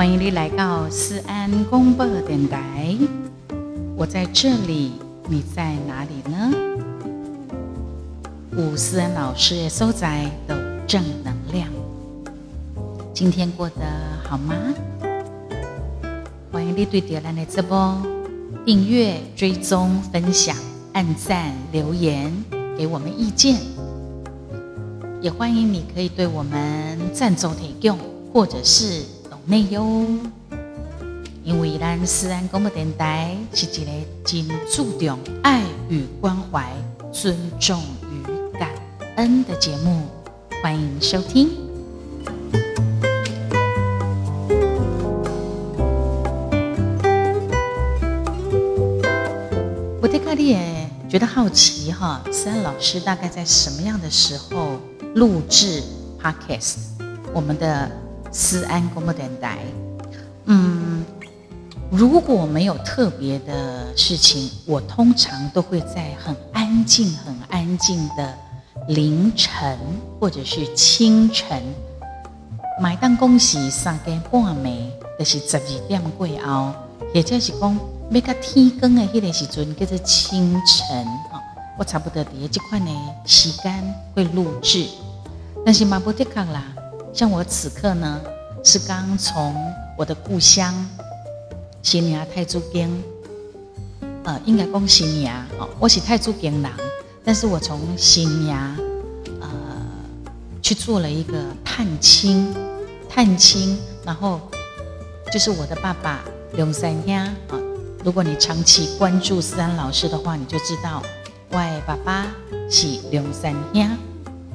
欢迎你来到思安广播电台。我在这里，你在哪里呢？吴思安老师的所在都正能量。今天过得好吗？欢迎你对点亮的直播订阅、追踪、分享、按赞、留言，给我们意见。也欢迎你可以对我们赞助提供，或者是内哟。因为咱思安广播电台是一个真注重爱与关怀、尊重与感恩的节目，欢迎收听。我对卡利也觉得好奇哈，思安老师大概在什么样的时候？录制 podcast，我们的思安广播电台。嗯，如果没有特别的事情，我通常都会在很安静、很安静的凌晨或者是清晨，买单恭喜三更半暝，就是十二点过后，或者是讲要到天光的迄个时阵，叫做清晨哈。我差不多伫这款的时间会录制，但是马不得康啦。像我此刻呢，是刚从我的故乡新娘太祖宫，呃，应该讲新娘哦，我是太祖宫人，但是我从新娘呃去做了一个探亲，探亲，然后就是我的爸爸刘三丫啊。如果你长期关注思安老师的话，你就知道。我的爸爸是梁三兄，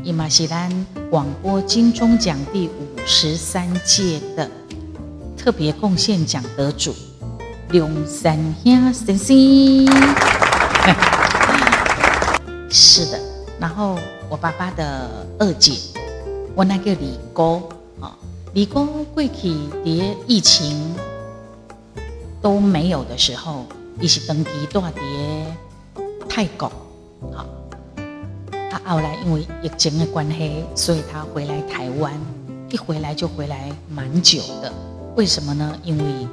伊嘛是咱广播金钟奖第五十三届的特别贡献奖得主梁三兄先生。是的，然后我爸爸的二姐，我那个李哥啊，李哥过去连疫情都没有的时候，伊是登基大碟泰国。好，后来因为疫情的关系，所以他回来台湾，一回来就回来蛮久的。为什么呢？因为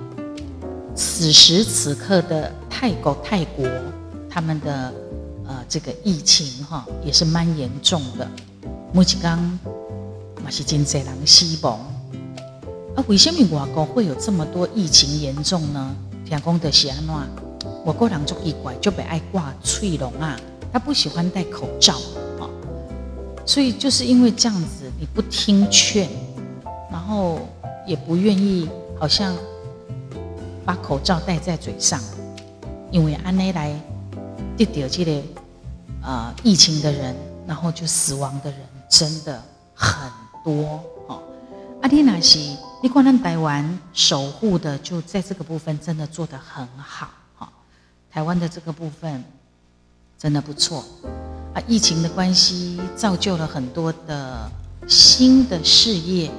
此时此刻的泰国，泰国他们的呃这个疫情哈也是蛮严重的。目前刚嘛是真济人死亡，啊，为什么外国会有这么多疫情严重呢？听讲的是安怎？我个人就奇怪，就被爱挂翠龙啊。他不喜欢戴口罩，所以就是因为这样子，你不听劝，然后也不愿意，好像把口罩戴在嘴上，因为安内来得掉这个呃疫情的人，然后就死亡的人真的很多哦。阿丽娜西，你光咱台湾守护的就在这个部分真的做得很好哈，台湾的这个部分。真的不错啊！疫情的关系，造就了很多的新的事业，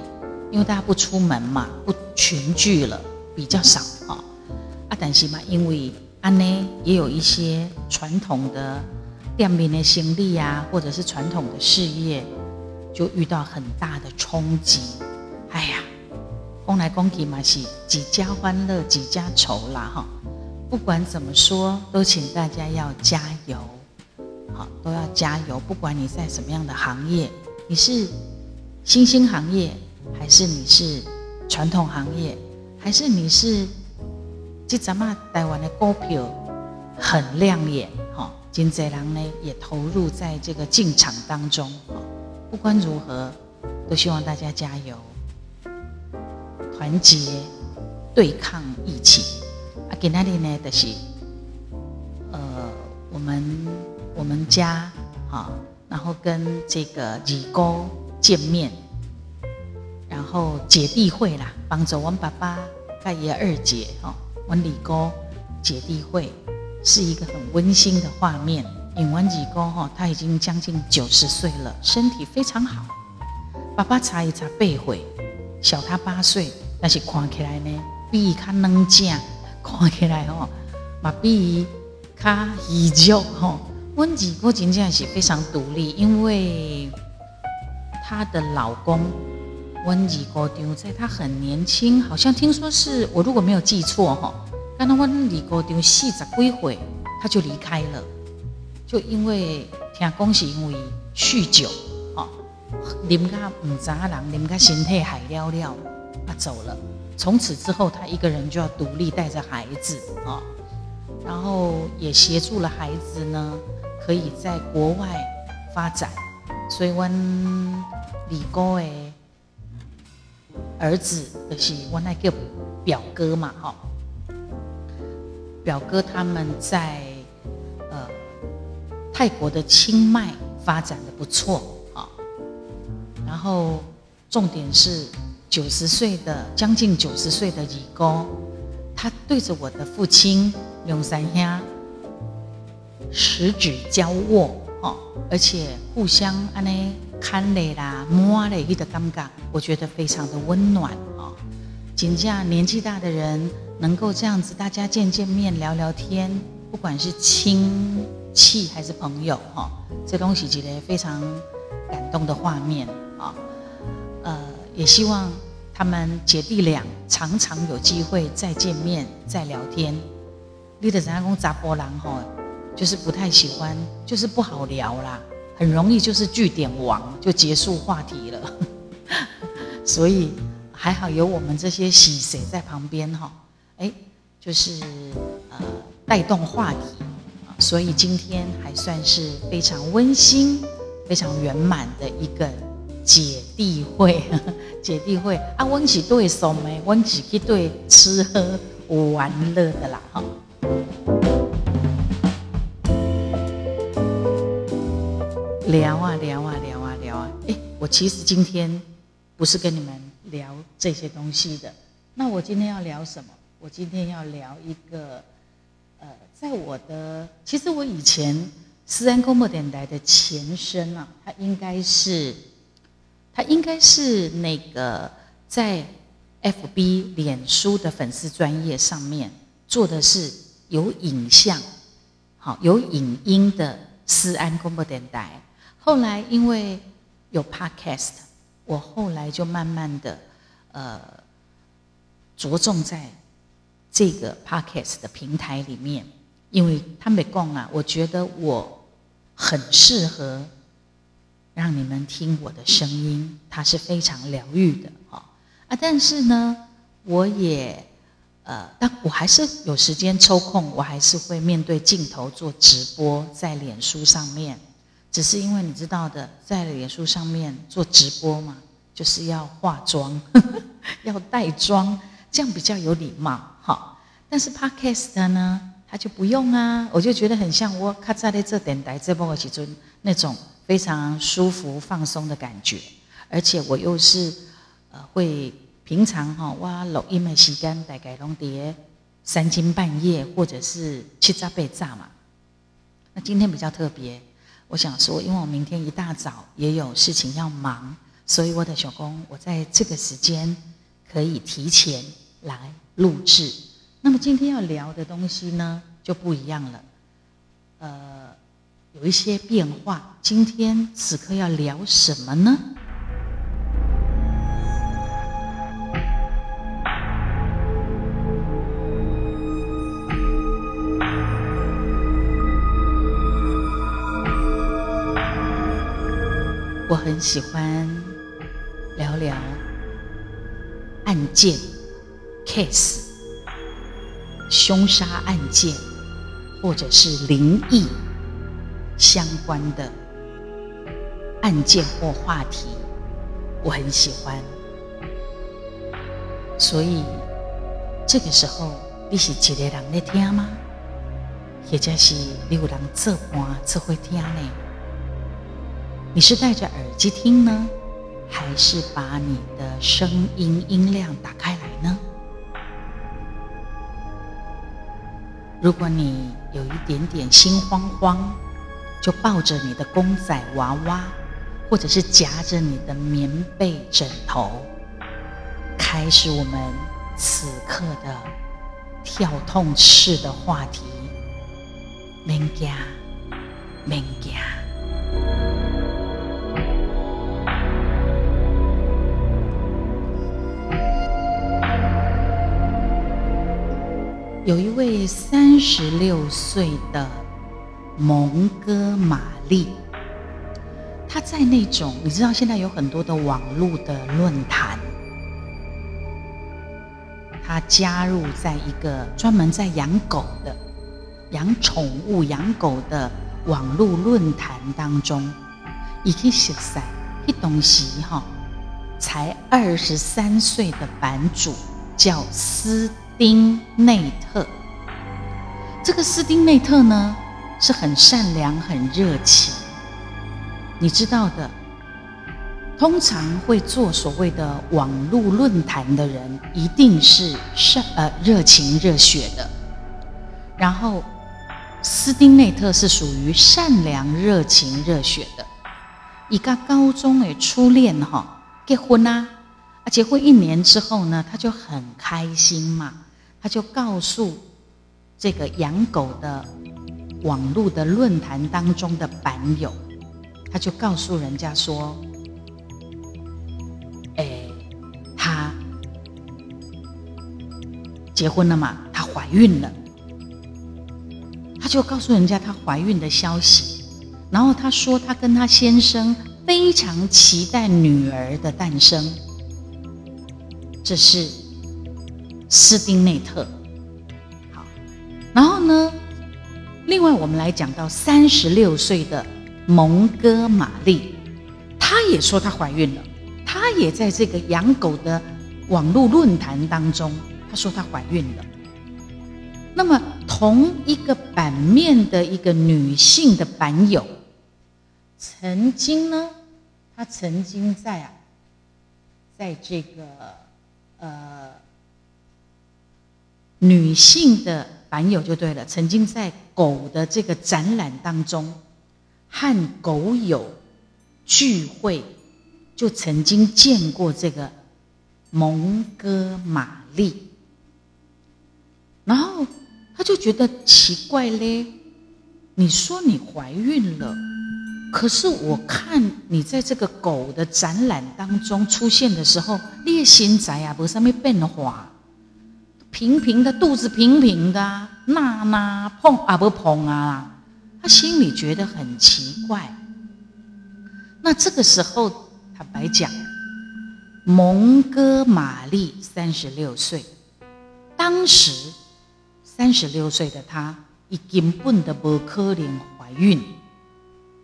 因为大家不出门嘛，不群聚了，比较少啊。啊，但是嘛，因为安呢，也有一些传统的店面的行李啊，或者是传统的事业，就遇到很大的冲击。哎呀，讲来讲去嘛，是几家欢乐几家愁啦，哈。不管怎么说，都请大家要加油，好，都要加油。不管你在什么样的行业，你是新兴行业，还是你是传统行业，还是你是这咱们台湾的股票很亮眼，哈，金贼郎呢也投入在这个进场当中，不管如何，都希望大家加油，团结对抗疫情。给那里呢？的是，呃，我们我们家啊，然后跟这个二哥见面，然后姐弟会啦，帮助我爸爸盖爷二姐哈，我二哥姐弟会是一个很温馨的画面。因为二哥哈，他已经将近九十岁了，身体非常好。爸爸查一查背会，小他八岁，但是看起来呢，比他能讲。看起来哦，嘛比较依旧吼。温二哥真正是非常独立，因为她的老公温二哥丢在她很年轻，好像听说是我如果没有记错哈，刚刚温二哥丢细着归回，他就离开了，就因为听恭喜因为酗酒，哦，啉个唔杂人，啉个身体海了了，他走了。从此之后，他一个人就要独立带着孩子啊，然后也协助了孩子呢，可以在国外发展。所以，阮李哥的儿子就是我那个表哥嘛，哈，表哥他们在呃泰国的清迈发展的不错啊，然后重点是。九十岁的将近九十岁的李哥，他对着我的父亲梁三兄十指交握，哦，而且互相安尼看嘞啦摸嘞，一个尴尬，我觉得非常的温暖啊。仅这样年纪大的人能够这样子，大家见见面聊聊天，不管是亲戚还是朋友，哈，这东西觉得非常感动的画面啊，呃。也希望他们姐弟俩常常有机会再见面、再聊天。你的人家讲杂波郎吼，就是不太喜欢，就是不好聊啦，很容易就是据点王就结束话题了。所以还好有我们这些喜谁在旁边哈，哎，就是呃带动话题所以今天还算是非常温馨、非常圆满的一个。姐弟会，姐弟会啊，温是对送的，温是去对吃喝玩乐的啦，哈。聊啊聊啊聊啊聊啊，哎，我其实今天不是跟你们聊这些东西的，那我今天要聊什么？我今天要聊一个，呃，在我的，其实我以前思安公播电台的前身啊，它应该是。他应该是那个在 FB 脸书的粉丝专业上面做的是有影像，好有影音的思安公播电台。后来因为有 Podcast，我后来就慢慢的呃着重在这个 Podcast 的平台里面，因为他没讲啊，我觉得我很适合。让你们听我的声音，它是非常疗愈的哈啊！但是呢，我也呃，但我还是有时间抽空，我还是会面对镜头做直播在脸书上面。只是因为你知道的，在脸书上面做直播嘛，就是要化妆，要带妆，这样比较有礼貌哈。但是 Podcast 呢，他就不用啊，我就觉得很像我卡在的这电台这帮我起做那种。非常舒服放松的感觉，而且我又是呃会平常哈哇录音的时间大概拢碟三更半夜或者是七早八早嘛。那今天比较特别，我想说，因为我明天一大早也有事情要忙，所以我的小工我在这个时间可以提前来录制。那么今天要聊的东西呢就不一样了，呃。有一些变化。今天此刻要聊什么呢？我很喜欢聊聊案件、case、凶杀案件，或者是灵异。相关的案件或话题，我很喜欢。所以这个时候，你是一个人在听吗？或者是你有人做伴做会听呢？你是戴着耳机听呢，还是把你的声音音量打开来呢？如果你有一点点心慌慌，就抱着你的公仔娃娃，或者是夹着你的棉被枕头，开始我们此刻的跳痛式的话题。免惊，免惊。有一位三十六岁的蒙哥马利，他在那种你知道，现在有很多的网络的论坛，他加入在一个专门在养狗的、养宠物、养狗的网络论坛当中，已经熟悉一东西哈，才二十三岁的版主叫斯。丁内特，这个斯丁内特呢是很善良、很热情。你知道的，通常会做所谓的网络论坛的人，一定是善呃热情热血的。然后，斯丁内特是属于善良、热情、热血的。一个高中诶初恋哈，结婚啦。啊，结婚一年之后呢，他就很开心嘛。他就告诉这个养狗的网络的论坛当中的版友，他就告诉人家说：“哎，他结婚了嘛，她怀孕了。”他就告诉人家她怀孕的消息，然后他说他跟他先生非常期待女儿的诞生。这是。斯丁内特，好，然后呢？另外，我们来讲到三十六岁的蒙哥马利，她也说她怀孕了，她也在这个养狗的网络论坛当中，她说她怀孕了。那么，同一个版面的一个女性的版友，曾经呢，她曾经在啊，在这个呃。女性的版友就对了，曾经在狗的这个展览当中和狗友聚会，就曾经见过这个蒙哥马利，然后他就觉得奇怪嘞，你说你怀孕了，可是我看你在这个狗的展览当中出现的时候，你的身材啊，无什么变化。平平的肚子，平平的，那那碰啊不碰啊，他心里觉得很奇怪。那这个时候，坦白讲，蒙哥马利三十六岁，当时三十六岁的他，已根本的不可能怀孕。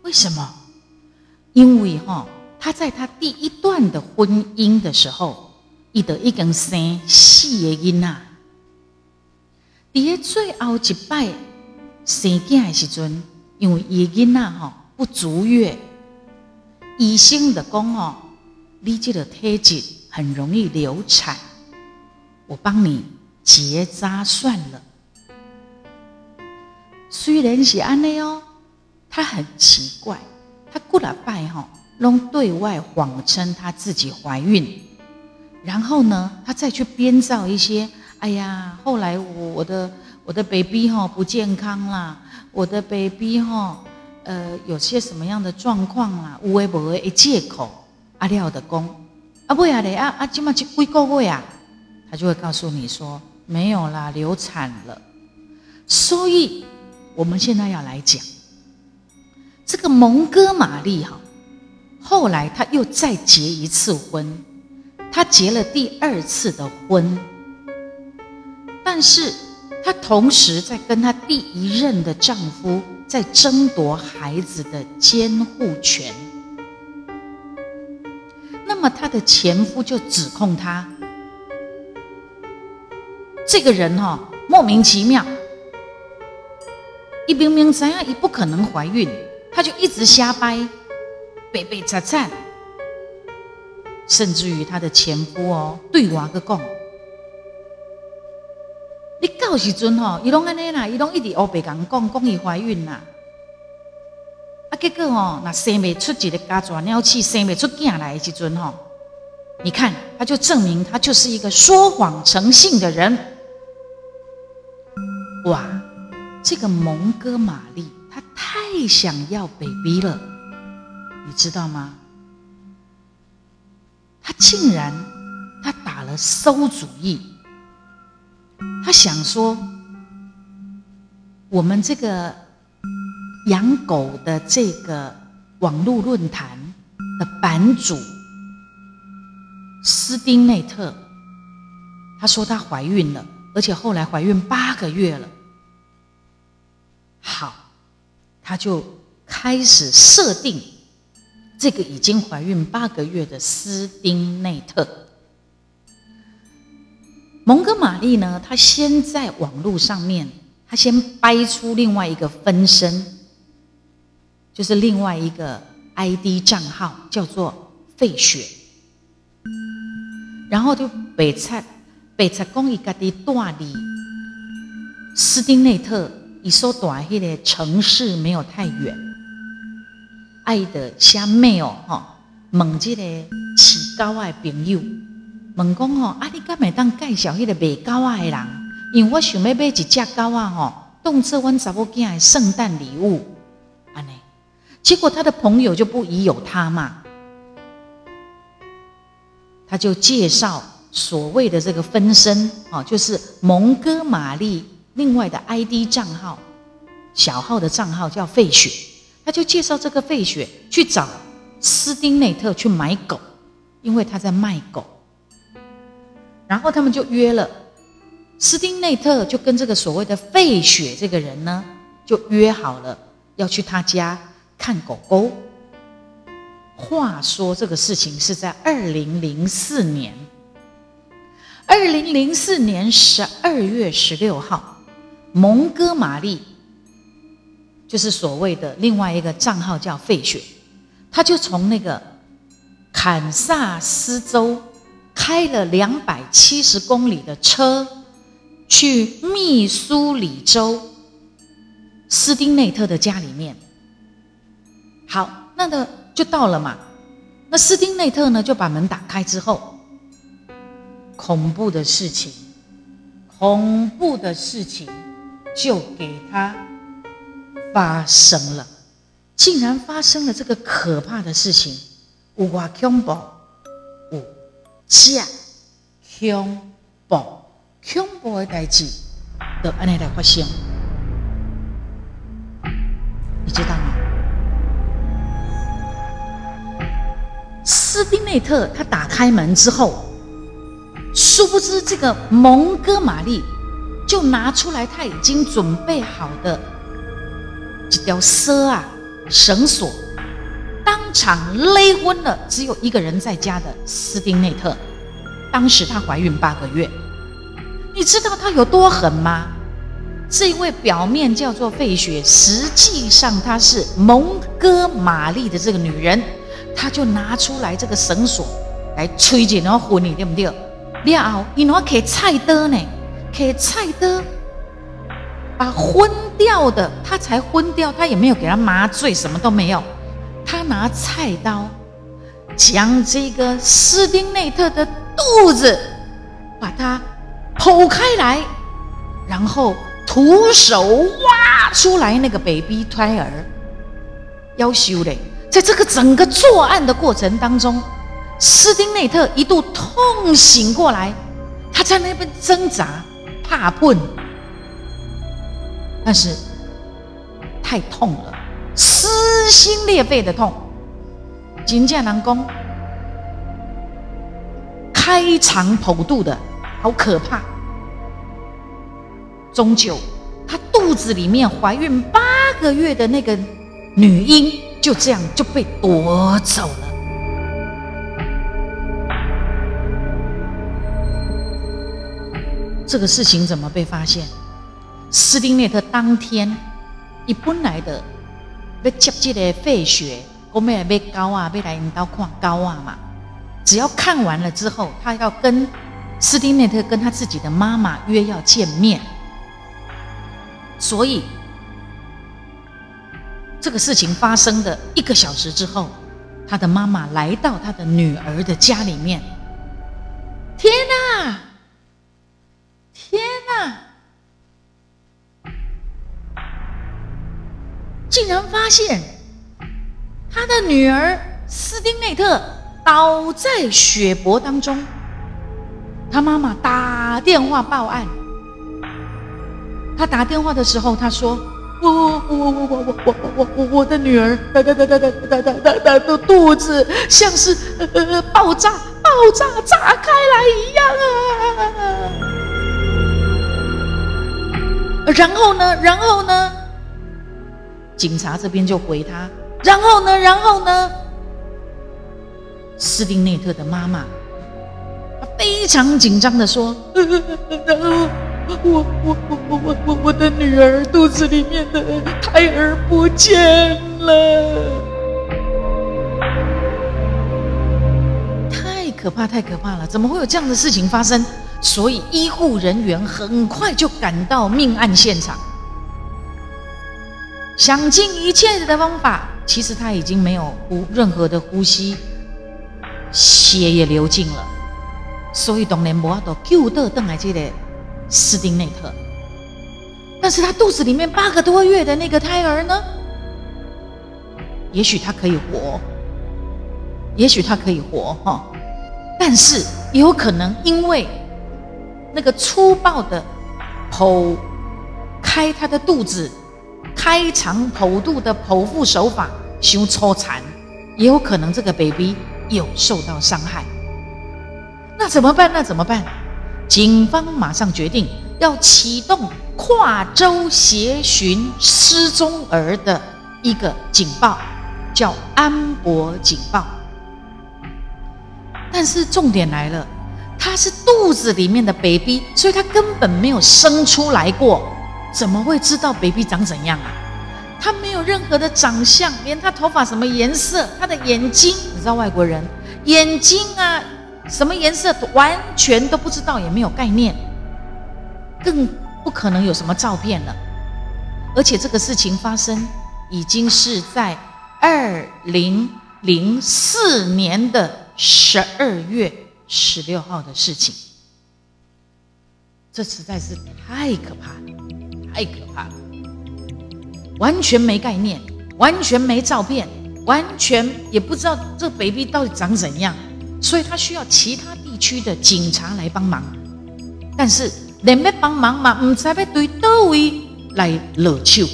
为什么？因为哈，他在他第一段的婚姻的时候，伊得已经生四个囡仔。伫最后一摆生囝的时阵，因为伊囡仔吼不足月，医生就讲哦，你这个体质很容易流产，我帮你结扎算了。虽然是安尼哦，他很奇怪，他过了拜吼，拢对外谎称他自己怀孕，然后呢，他再去编造一些。哎呀，后来我我的我的 baby 哈不健康啦，我的 baby 哈呃有些什么样的状况啦，无为不为一借口，阿廖的公啊不呀嘞啊啊今嘛去归个位啊，他就会告诉你说没有啦，流产了。所以我们现在要来讲这个蒙哥马利哈，后来他又再结一次婚，他结了第二次的婚。但是她同时在跟她第一任的丈夫在争夺孩子的监护权。那么她的前夫就指控她，这个人哈莫名其妙，一明明怎样也不可能怀孕，他就一直瞎掰，背背擦擦，甚至于她的前夫哦对娃个讲。你到时阵吼，伊拢安尼啦，伊拢一直乌白讲讲，讲伊怀孕啦。啊，结果吼，那生未出一个家雀鸟气，生未出囝来的时阵吼，你看，他就证明他就是一个说谎成性的人。哇，这个蒙哥马利，他太想要 baby 了，你知道吗？他竟然，他打了馊主意。他想说，我们这个养狗的这个网络论坛的版主斯丁内特，他说她怀孕了，而且后来怀孕八个月了。好，他就开始设定这个已经怀孕八个月的斯丁内特。蒙哥马利呢，他先在网络上面，他先掰出另外一个分身，就是另外一个 ID 账号，叫做费雪。然后就北侧北侧公益家的大理斯丁内特。伊所住迄个城市没有太远，爱的虾妹哦，吼，问这个饲狗的朋友，问讲吼，啊，你敢会当介绍迄个卖狗仔的人？因为我想要买一只狗仔吼，当做阮查某囝的圣诞礼物，安尼。结果他的朋友就不疑有他嘛，他就介绍所谓的这个分身，哦，就是蒙哥马利。另外的 ID 账号，小号的账号叫费雪，他就介绍这个费雪去找斯丁内特去买狗，因为他在卖狗。然后他们就约了，斯丁内特就跟这个所谓的费雪这个人呢，就约好了要去他家看狗狗。话说这个事情是在二零零四年，二零零四年十二月十六号。蒙哥马利就是所谓的另外一个账号叫费雪，他就从那个堪萨斯州开了两百七十公里的车去密苏里州斯丁内特的家里面。好，那个就到了嘛。那斯丁内特呢就把门打开之后，恐怖的事情，恐怖的事情。就给他发生了，竟然发生了这个可怕的事情，哇恐怖，假恐怖，恐怖的代志，都安尼来发生，你知道吗？斯宾内特他打开门之后，殊不知这个蒙哥马利。就拿出来他已经准备好的这条蛇啊绳索，当场勒昏了只有一个人在家的斯丁内特。当时她怀孕八个月，你知道她有多狠吗？这一位表面叫做费雪，实际上她是蒙哥马利的这个女人，她就拿出来这个绳索来催紧然后昏你，对不对？了后，你拿给菜刀呢。给菜的，把昏掉的，他才昏掉，他也没有给他麻醉，什么都没有。他拿菜刀将这个斯丁内特的肚子把它剖开来，然后徒手挖出来那个 baby 胎儿。要修嘞，在这个整个作案的过程当中，斯丁内特一度痛醒过来，他在那边挣扎。怕碰，但是太痛了，撕心裂肺的痛。金剑南宫开肠剖肚的好可怕。终究，她肚子里面怀孕八个月的那个女婴就这样就被夺走了。这个事情怎么被发现？斯丁内特当天，一本来的要接这个费雪，我们也被高啊，被来引导看高啊嘛。只要看完了之后，他要跟斯丁内特跟他自己的妈妈约要见面，所以这个事情发生的一个小时之后，他的妈妈来到他的女儿的家里面。竟然发现他的女儿斯丁内特倒在血泊当中。他妈妈打电话报案，他打电话的时候，他说：“我我我我我我我我我我的女儿的的的的的的的的的肚子像是呃爆炸爆炸炸开来一样啊！”然后呢？然后呢？警察这边就回他。然后呢？然后呢？斯丁内特的妈妈，非常紧张的说：“然后我我我我我我我的女儿肚子里面的胎儿不见了，太可怕，太可怕了！怎么会有这样的事情发生？所以医护人员很快就赶到命案现场，想尽一切的方法，其实他已经没有呼任何的呼吸。”血也流尽了，所以当然无法度救得邓来这个斯丁内特。但是他肚子里面八个多月的那个胎儿呢？也许他可以活，也许他可以活哈。但是也有可能因为那个粗暴的剖开他的肚子、开肠剖肚的剖腹手法，凶粗残，也有可能这个 baby。有受到伤害，那怎么办？那怎么办？警方马上决定要启动跨州协寻失踪儿的一个警报，叫安博警报。但是重点来了，他是肚子里面的 baby，所以他根本没有生出来过，怎么会知道 baby 长怎样啊？他没有任何的长相，连他头发什么颜色，他的眼睛，你知道外国人眼睛啊什么颜色完全都不知道，也没有概念，更不可能有什么照片了。而且这个事情发生已经是在二零零四年的十二月十六号的事情，这实在是太可怕了，太可怕了。完全没概念，完全没照片，完全也不知道这 baby 到底长怎样，所以他需要其他地区的警察来帮忙。但是连要帮忙嘛，唔知要对到位来落手。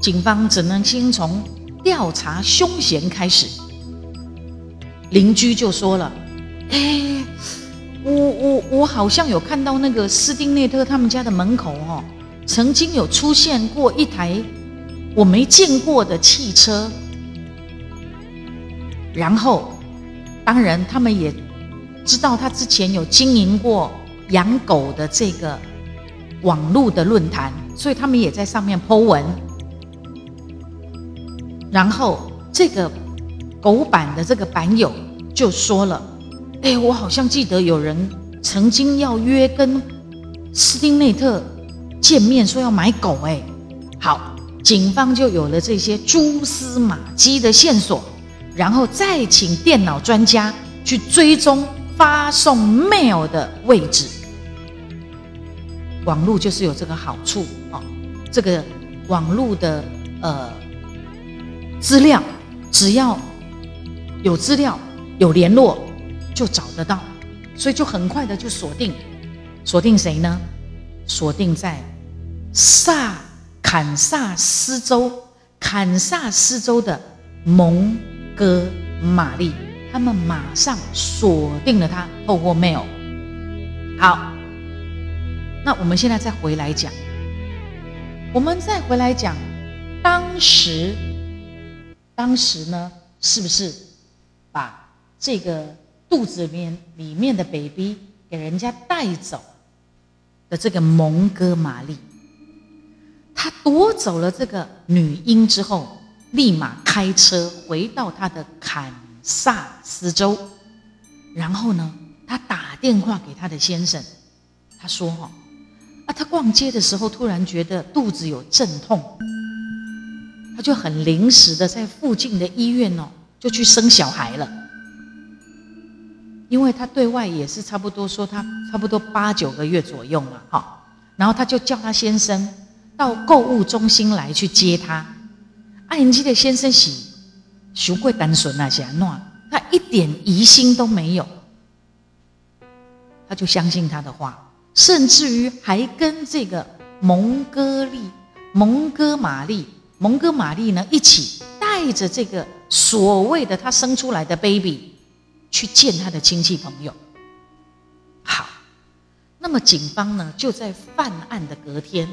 警方只能先从调查凶嫌开始。邻居就说了：“哎。”我我我好像有看到那个斯丁内特他们家的门口哦，曾经有出现过一台我没见过的汽车。然后，当然他们也知道他之前有经营过养狗的这个网络的论坛，所以他们也在上面 Po 文。然后这个狗版的这个版友就说了。哎，我好像记得有人曾经要约跟斯汀内特见面，说要买狗。哎，好，警方就有了这些蛛丝马迹的线索，然后再请电脑专家去追踪发送 mail 的位置。网络就是有这个好处哦，这个网络的呃资料，只要有资料有联络。就找得到，所以就很快的就锁定，锁定谁呢？锁定在萨坎萨斯州，坎萨斯州的蒙哥马利，他们马上锁定了他，透过 mail。好，那我们现在再回来讲，我们再回来讲，当时，当时呢，是不是把这个？肚子里面里面的 baby 给人家带走的这个蒙哥马利，他夺走了这个女婴之后，立马开车回到他的堪萨斯州，然后呢，他打电话给他的先生，他说：“哈，啊，他逛街的时候突然觉得肚子有阵痛，他就很临时的在附近的医院哦，就去生小孩了。”因为他对外也是差不多说他差不多八九个月左右嘛，哈，然后他就叫他先生到购物中心来去接他。阿英基的先生是羞愧单纯那些诺，他一点疑心都没有。他就相信他的话，甚至于还跟这个蒙哥利、蒙哥玛丽、蒙哥玛丽呢一起带着这个所谓的他生出来的 baby 去见他的亲戚朋友。好，那么警方呢就在犯案的隔天，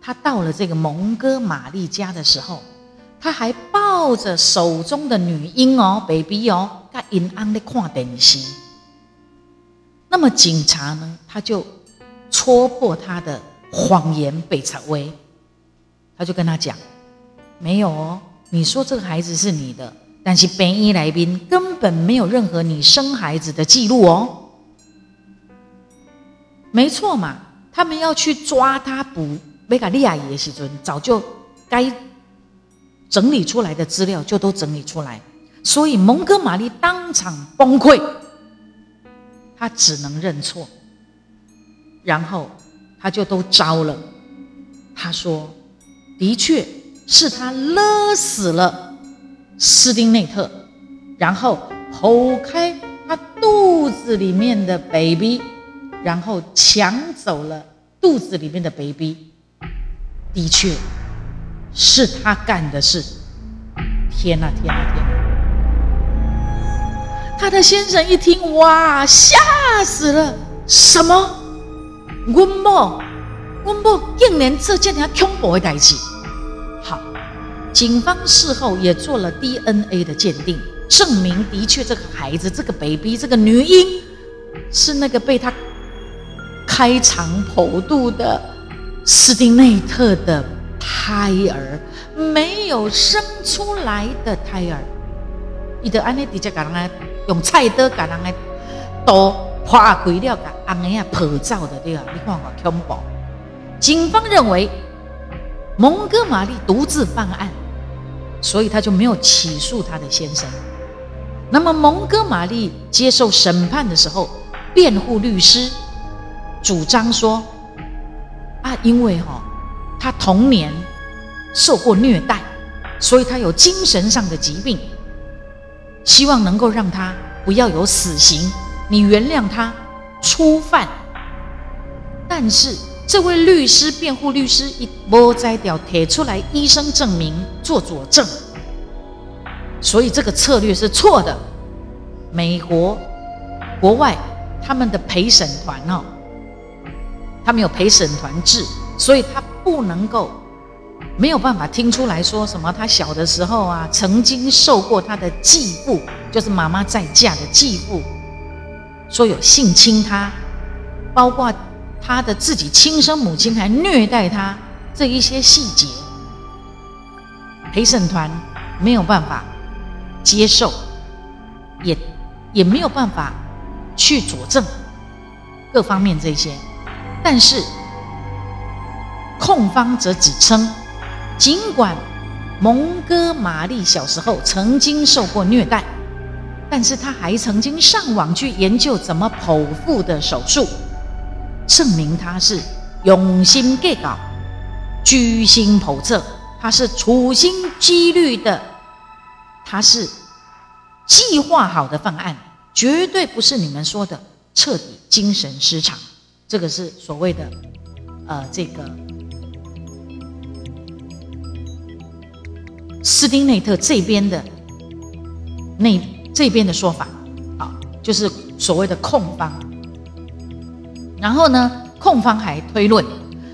他到了这个蒙哥玛丽家的时候，他还抱着手中的女婴哦，baby 哦，他阴暗的看电视。那么警察呢？他就戳破他的谎言，被查威，他就跟他讲：“没有哦，你说这个孩子是你的，但是本医来宾根本没有任何你生孩子的记录哦。”没错嘛，他们要去抓他捕贝卡利亚也时尊，早就该整理出来的资料就都整理出来，所以蒙哥马利当场崩溃。他只能认错，然后他就都招了。他说：“的确是他勒死了斯丁内特，然后剖开他肚子里面的 baby，然后抢走了肚子里面的 baby。的确是他干的事。天哪，天哪，天！”他的先生一听，哇，吓死了！什么？温某，温某竟然这件他恐怖的代志。警方事后也做了 DNA 的鉴定，证明的确这个孩子，这个 baby，这个女婴是那个被他开肠剖肚的斯丁内特的胎儿，没有生出来的胎儿。伊就安尼直接甲人用菜刀甲人家刀划开了，甲安尼啊破走的对啊！你看看恐怖。警方认为蒙哥马利独自犯案，所以他就没有起诉他的先生。那么蒙哥马利接受审判的时候，辩护律师主张说：啊，因为哈他童年受过虐待，所以他有精神上的疾病。希望能够让他不要有死刑，你原谅他初犯。但是这位律师、辩护律师一波摘掉，贴出来医生证明做佐证，所以这个策略是错的。美国国外他们的陪审团哦，他们有陪审团制，所以他不能够。没有办法听出来说什么，他小的时候啊，曾经受过他的继父，就是妈妈再嫁的继父，说有性侵他，包括他的自己亲生母亲还虐待他这一些细节，陪审团没有办法接受，也也没有办法去佐证各方面这些，但是控方则指称。尽管蒙哥马利小时候曾经受过虐待，但是他还曾经上网去研究怎么剖腹的手术，证明他是用心计稿、居心叵测，他是处心积虑的，他是计划好的犯案，绝对不是你们说的彻底精神失常。这个是所谓的，呃，这个。斯丁内特这边的那这边的说法，啊，就是所谓的控方。然后呢，控方还推论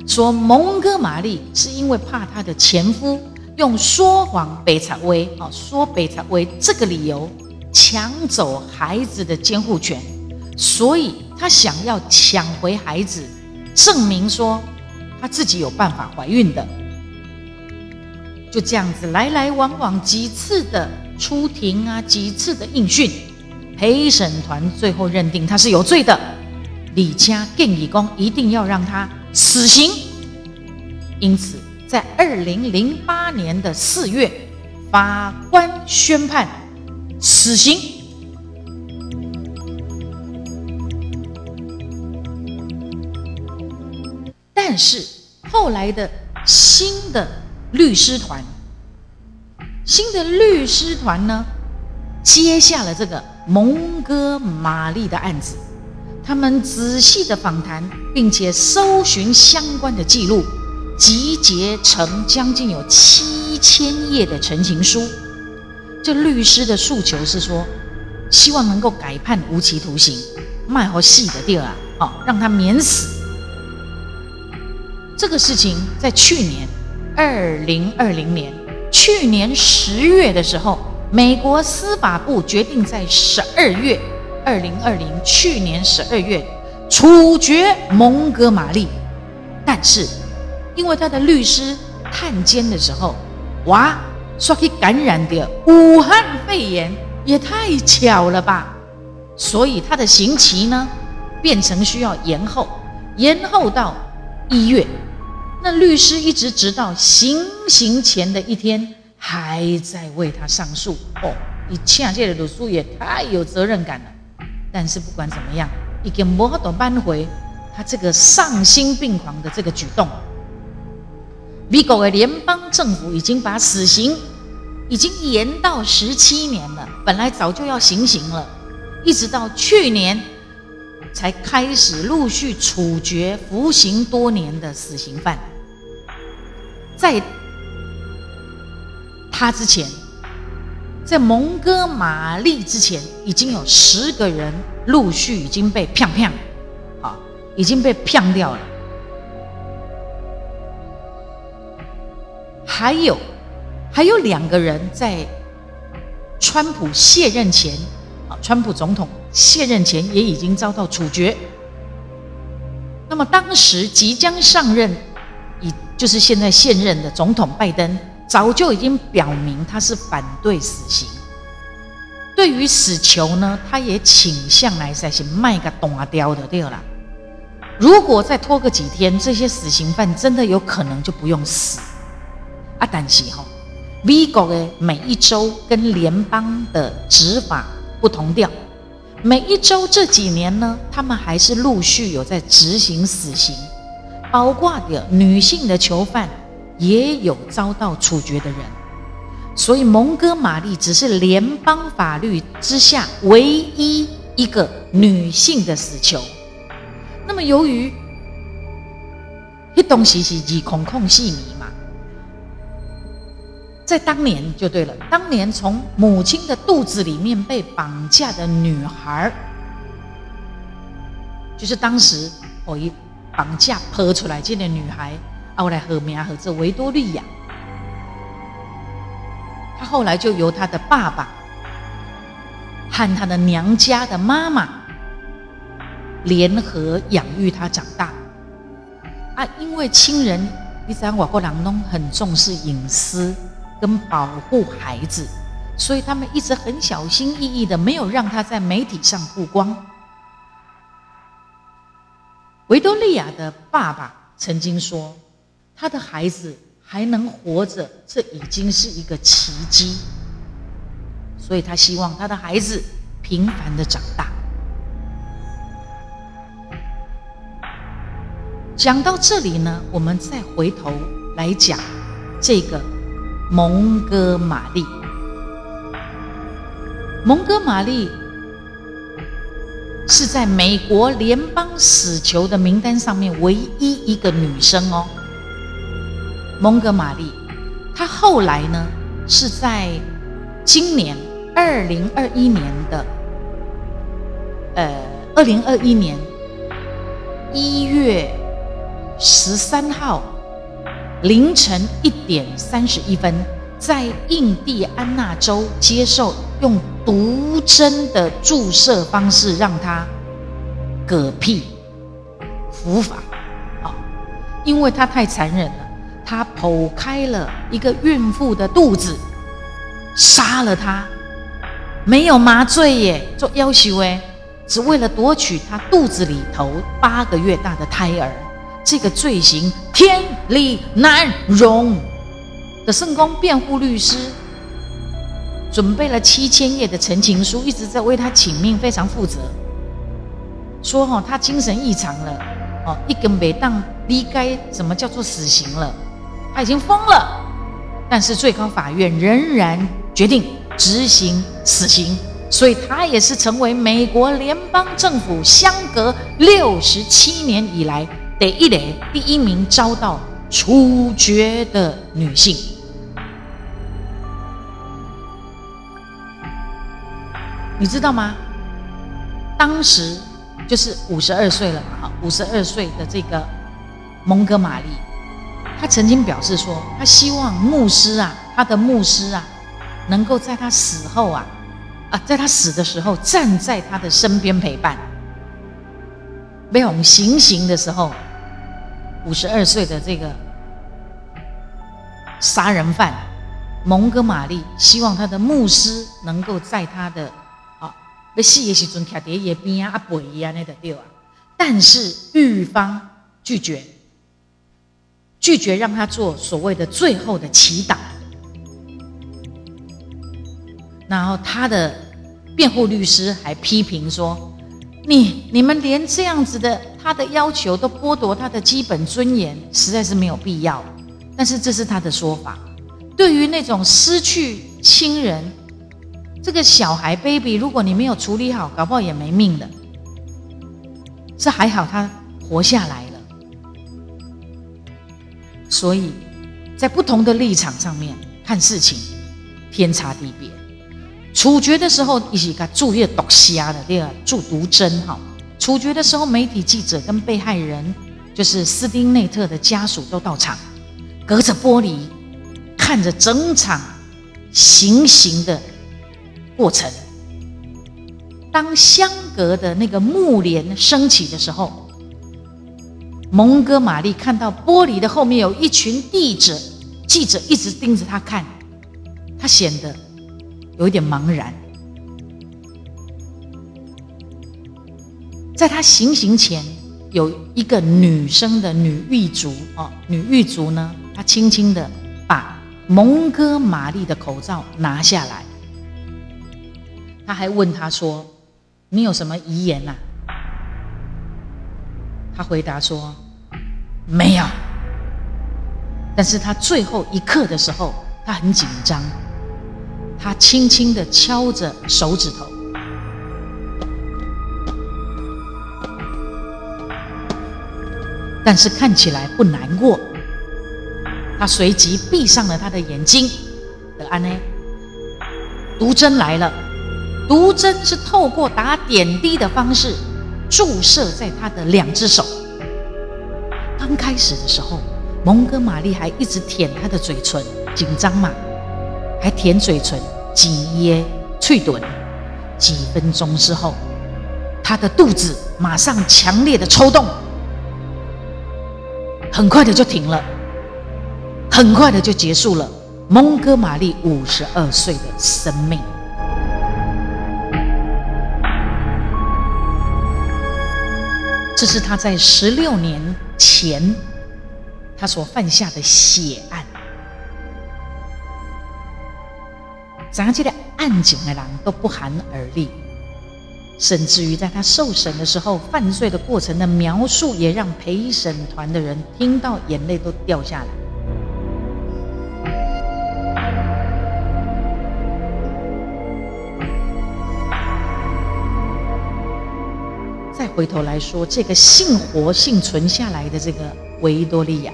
说，蒙哥马利是因为怕他的前夫用说谎北采威，啊，说北采威这个理由抢走孩子的监护权，所以他想要抢回孩子，证明说他自己有办法怀孕的。就这样子来来往往几次的出庭啊，几次的应讯，陪审团最后认定他是有罪的。李家建议公一定要让他死刑。因此，在二零零八年的四月，法官宣判死刑。但是后来的新的。律师团，新的律师团呢，接下了这个蒙哥马利的案子。他们仔细的访谈，并且搜寻相关的记录，集结成将近有七千页的陈情书。这律师的诉求是说，希望能够改判无期徒刑，卖好细的地儿啊，好让他免死。这个事情在去年二零二零年，去年十月的时候，美国司法部决定在十二月二零二零去年十二月处决蒙哥马利，但是因为他的律师探监的时候，哇！说可以感染的武汉肺炎也太巧了吧！所以他的刑期呢，变成需要延后，延后到一月。那律师一直直到行刑前的一天，还在为他上诉。哦，你恰切的鲁肃也太有责任感了。但是不管怎么样，已经无法度扳回他这个丧心病狂的这个举动。美国的联邦政府已经把死刑已经延到十七年了，本来早就要行刑了，一直到去年才开始陆续处决服刑多年的死刑犯。在他之前，在蒙哥马利之前，已经有十个人陆续已经被骗骗，好，已经被骗掉了。还有，还有两个人在川普卸任前，啊，川普总统卸任前也已经遭到处决。那么当时即将上任，以就是现在现任的总统拜登，早就已经表明他是反对死刑。对于死囚呢，他也倾向来才是卖个大雕的对了。如果再拖个几天，这些死刑犯真的有可能就不用死。啊，但是吼，美国的每一州跟联邦的执法不同调，每一州这几年呢，他们还是陆续有在执行死刑，包括的女性的囚犯也有遭到处决的人，所以蒙哥马利只是联邦法律之下唯一一个女性的死囚。那么由于一东西是以空空细迷。在当年就对了，当年从母亲的肚子里面被绑架的女孩就是当时我一绑架剖出来这个女孩，后来和名和这维多利亚，她后来就由她的爸爸和她的娘家的妈妈联合养育她长大。啊，因为亲人，你知道外国人拢很重视隐私。跟保护孩子，所以他们一直很小心翼翼的，没有让他在媒体上曝光。维多利亚的爸爸曾经说：“他的孩子还能活着，这已经是一个奇迹。”所以他希望他的孩子平凡的长大。讲到这里呢，我们再回头来讲这个。蒙哥马利，蒙哥马利是在美国联邦死囚的名单上面唯一一个女生哦。蒙哥马利，他后来呢是在今年二零二一年的，呃，二零二一年一月十三号。凌晨一点三十一分，在印第安纳州接受用毒针的注射方式让他嗝屁伏法，啊，因为他太残忍了，他剖开了一个孕妇的肚子，杀了她，没有麻醉耶，做要求诶，只为了夺取她肚子里头八个月大的胎儿。这个罪行天理难容的圣公辩护律师准备了七千页的陈情书，一直在为他请命，非常负责。说哈，他精神异常了，哦，一根没当离开，什么叫做死刑了？他已经疯了。但是最高法院仍然决定执行死刑，所以他也是成为美国联邦政府相隔六十七年以来第一类第一名遭到处决的女性。你知道吗？当时就是五十二岁了嘛，哈，五十二岁的这个蒙哥马利，他曾经表示说，他希望牧师啊，他的牧师啊，能够在他死后啊，啊，在他死的时候站在他的身边陪伴。被我们行刑的时候，五十二岁的这个杀人犯蒙哥马利，希望他的牧师能够在他的啊。被死的时阵，徛在伊边啊，陪伊安尼的对啊。但是狱方拒绝，拒绝让他做所谓的最后的祈祷。然后他的辩护律师还批评说：“你你们连这样子的他的要求都剥夺他的基本尊严，实在是没有必要。”但是这是他的说法。对于那种失去亲人，这个小孩 baby，如果你没有处理好，搞不好也没命了。这还好，他活下来。所以，在不同的立场上面看事情，天差地别。处决的时候，一起给注意毒虾的，第二注毒针哈。处决的时候，媒体记者跟被害人，就是斯丁内特的家属都到场，隔着玻璃看着整场行刑的。过程，当相隔的那个幕帘升起的时候，蒙哥马利看到玻璃的后面有一群记者，记者一直盯着他看，他显得有一点茫然。在他行刑前，有一个女生的女狱卒哦，女狱卒呢，她轻轻的把蒙哥马利的口罩拿下来。他还问他说：“你有什么遗言呐？”他回答说：“没有。”但是他最后一刻的时候，他很紧张，他轻轻的敲着手指头，但是看起来不难过。他随即闭上了他的眼睛。得安呢？毒针来了。毒针是透过打点滴的方式注射在他的两只手。刚开始的时候，蒙哥马利还一直舔他的嘴唇，紧张嘛，还舔嘴唇，挤噎脆短。几分钟之后，他的肚子马上强烈的抽动，很快的就停了，很快的就结束了蒙哥马利五十二岁的生命。这是他在十六年前他所犯下的血案。咱这个案件的人都不寒而栗，甚至于在他受审的时候，犯罪的过程的描述也让陪审团的人听到眼泪都掉下来。再回头来说，这个幸活幸存下来的这个维多利亚，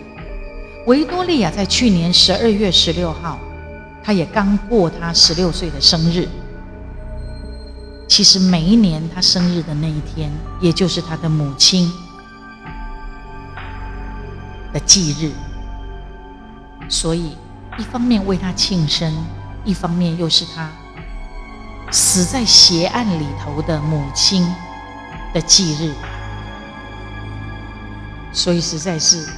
维多利亚在去年十二月十六号，她也刚过她十六岁的生日。其实每一年她生日的那一天，也就是她的母亲的忌日，所以一方面为她庆生，一方面又是她死在血案里头的母亲。的忌日，所以实在是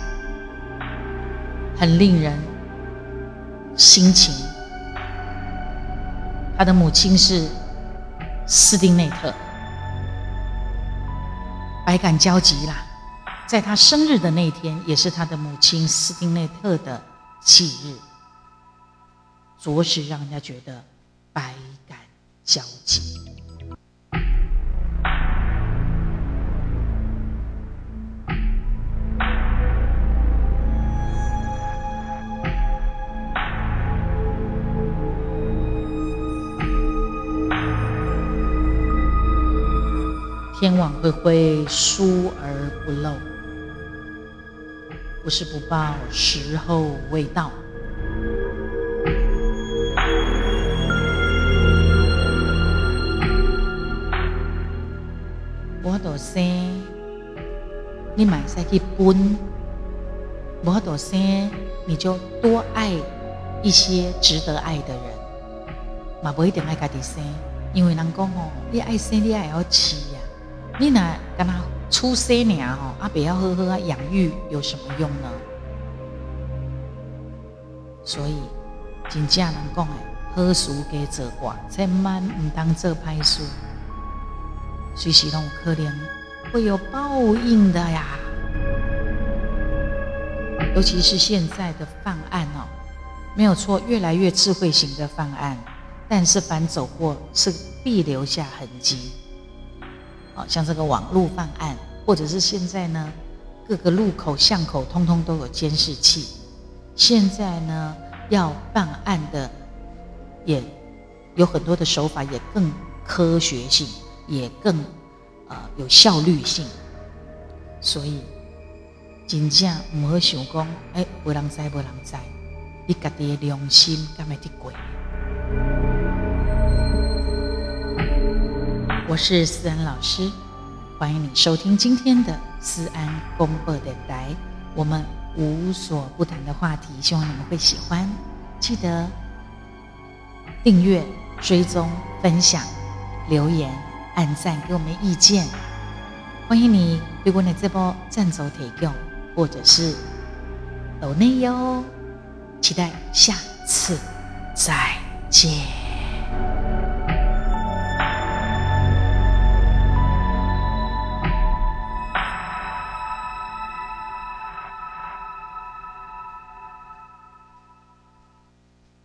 很令人心情。他的母亲是斯丁内特，百感交集啦。在他生日的那天，也是他的母亲斯丁内特的忌日，着实让人家觉得百感交集。天网恢恢，疏而不漏。不是不报，时候未到。我多生，你买晒去分。我多生，你就多爱一些值得爱的人。嘛，不一定爱家己生，因为人讲哦，你爱生，你还要饲。你若跟他出生俩吼，阿不要呵呵养育有什么用呢？所以，真正人讲诶，好事给做寡，千万唔当做歹事。随时拢有可能会有报应的呀。尤其是现在的犯案哦，没有错，越来越智慧型的犯案，但是凡走过是必留下痕迹。好像这个网络犯案，或者是现在呢，各个路口巷口通通都有监视器。现在呢，要办案的也有很多的手法，也更科学性。也更呃有效率性，所以真正唔好想讲，哎，无人知无人知，你家己的良心敢会得过？我是思安老师，欢迎你收听今天的思安公播的台，我们无所不谈的话题，希望你们会喜欢，记得订阅、追踪、分享、留言。按赞给我们意见，欢迎你对我的这波赞助提供，或者是抖内哟，期待下次再见。